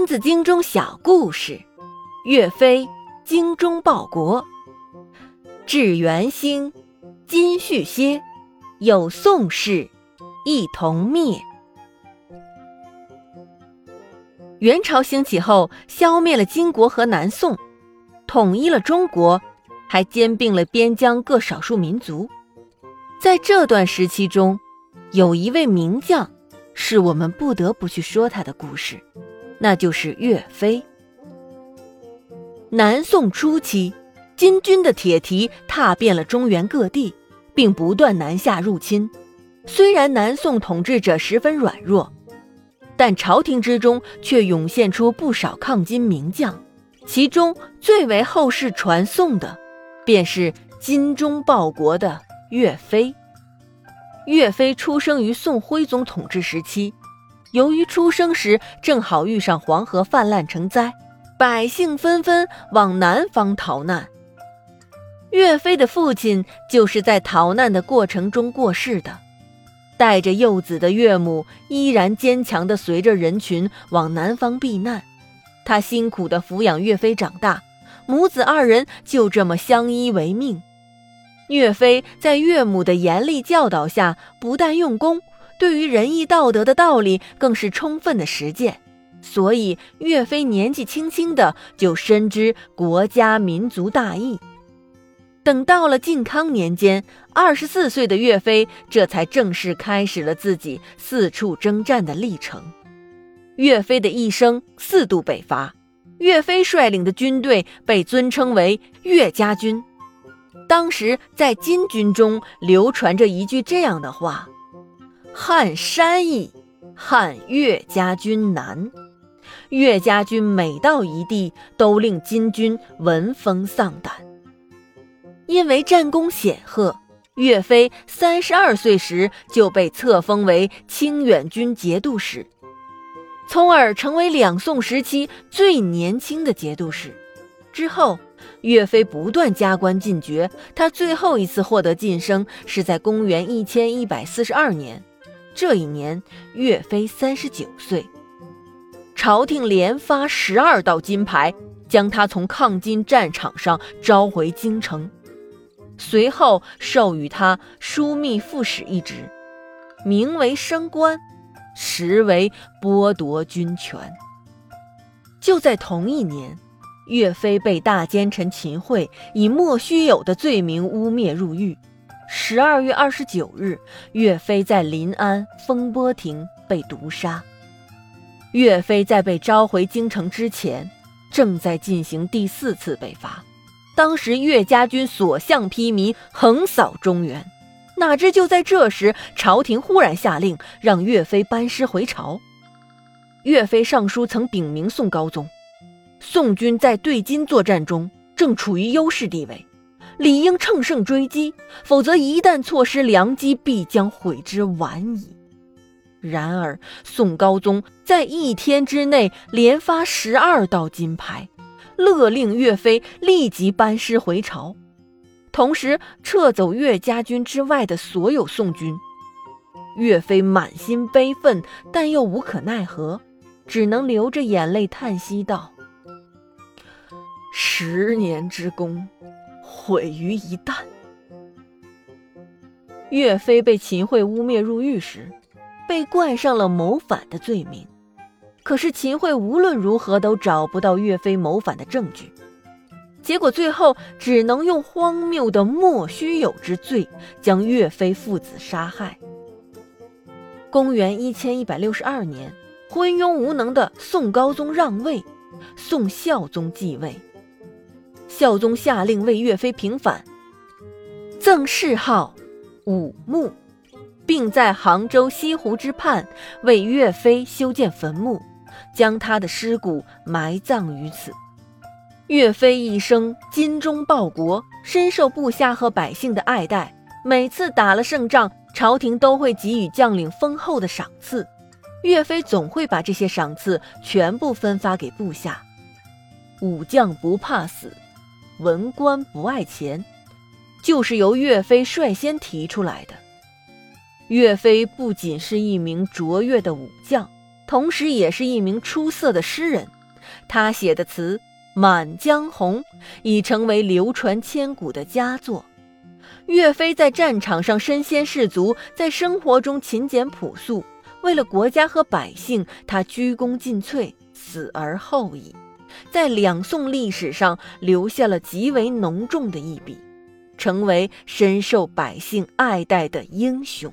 三字经中小故事：岳飞精忠报国，至元兴，金续歇，有宋氏，一同灭。元朝兴起后，消灭了金国和南宋，统一了中国，还兼并了边疆各少数民族。在这段时期中，有一位名将，是我们不得不去说他的故事。那就是岳飞。南宋初期，金军的铁蹄踏遍了中原各地，并不断南下入侵。虽然南宋统治者十分软弱，但朝廷之中却涌现出不少抗金名将，其中最为后世传颂的，便是精忠报国的岳飞。岳飞出生于宋徽宗统治时期。由于出生时正好遇上黄河泛滥成灾，百姓纷纷往南方逃难。岳飞的父亲就是在逃难的过程中过世的，带着幼子的岳母依然坚强地随着人群往南方避难。他辛苦地抚养岳飞长大，母子二人就这么相依为命。岳飞在岳母的严厉教导下，不但用功。对于仁义道德的道理，更是充分的实践，所以岳飞年纪轻轻的就深知国家民族大义。等到了靖康年间，二十四岁的岳飞这才正式开始了自己四处征战的历程。岳飞的一生四度北伐，岳飞率领的军队被尊称为岳家军。当时在金军中流传着一句这样的话。撼山易，撼岳家军难。岳家军每到一地，都令金军闻风丧胆。因为战功显赫，岳飞三十二岁时就被册封为清远军节度使，从而成为两宋时期最年轻的节度使。之后，岳飞不断加官进爵，他最后一次获得晋升是在公元一千一百四十二年。这一年，岳飞三十九岁，朝廷连发十二道金牌，将他从抗金战场上召回京城，随后授予他枢密副使一职，名为升官，实为剥夺军权。就在同一年，岳飞被大奸臣秦桧以莫须有的罪名污蔑入狱。十二月二十九日，岳飞在临安风波亭被毒杀。岳飞在被召回京城之前，正在进行第四次北伐。当时岳家军所向披靡，横扫中原。哪知就在这时，朝廷忽然下令让岳飞班师回朝。岳飞上书曾禀明宋高宗，宋军在对金作战中正处于优势地位。理应乘胜追击，否则一旦错失良机，必将悔之晚矣。然而，宋高宗在一天之内连发十二道金牌，勒令岳飞立即班师回朝，同时撤走岳家军之外的所有宋军。岳飞满心悲愤，但又无可奈何，只能流着眼泪叹息道：“十年之功。”毁于一旦。岳飞被秦桧污蔑入狱时，被冠上了谋反的罪名。可是秦桧无论如何都找不到岳飞谋反的证据，结果最后只能用荒谬的莫须有之罪将岳飞父子杀害。公元一千一百六十二年，昏庸无能的宋高宗让位，宋孝宗继位。孝宗下令为岳飞平反，赠谥号武穆，并在杭州西湖之畔为岳飞修建坟墓，将他的尸骨埋葬于此。岳飞一生精忠报国，深受部下和百姓的爱戴。每次打了胜仗，朝廷都会给予将领丰厚的赏赐，岳飞总会把这些赏赐全部分发给部下。武将不怕死。文官不爱钱，就是由岳飞率先提出来的。岳飞不仅是一名卓越的武将，同时也是一名出色的诗人。他写的词《满江红》已成为流传千古的佳作。岳飞在战场上身先士卒，在生活中勤俭朴素，为了国家和百姓，他鞠躬尽瘁，死而后已，在两宋历史上留下了极为浓重的一笔，成为深受百姓爱戴的英雄。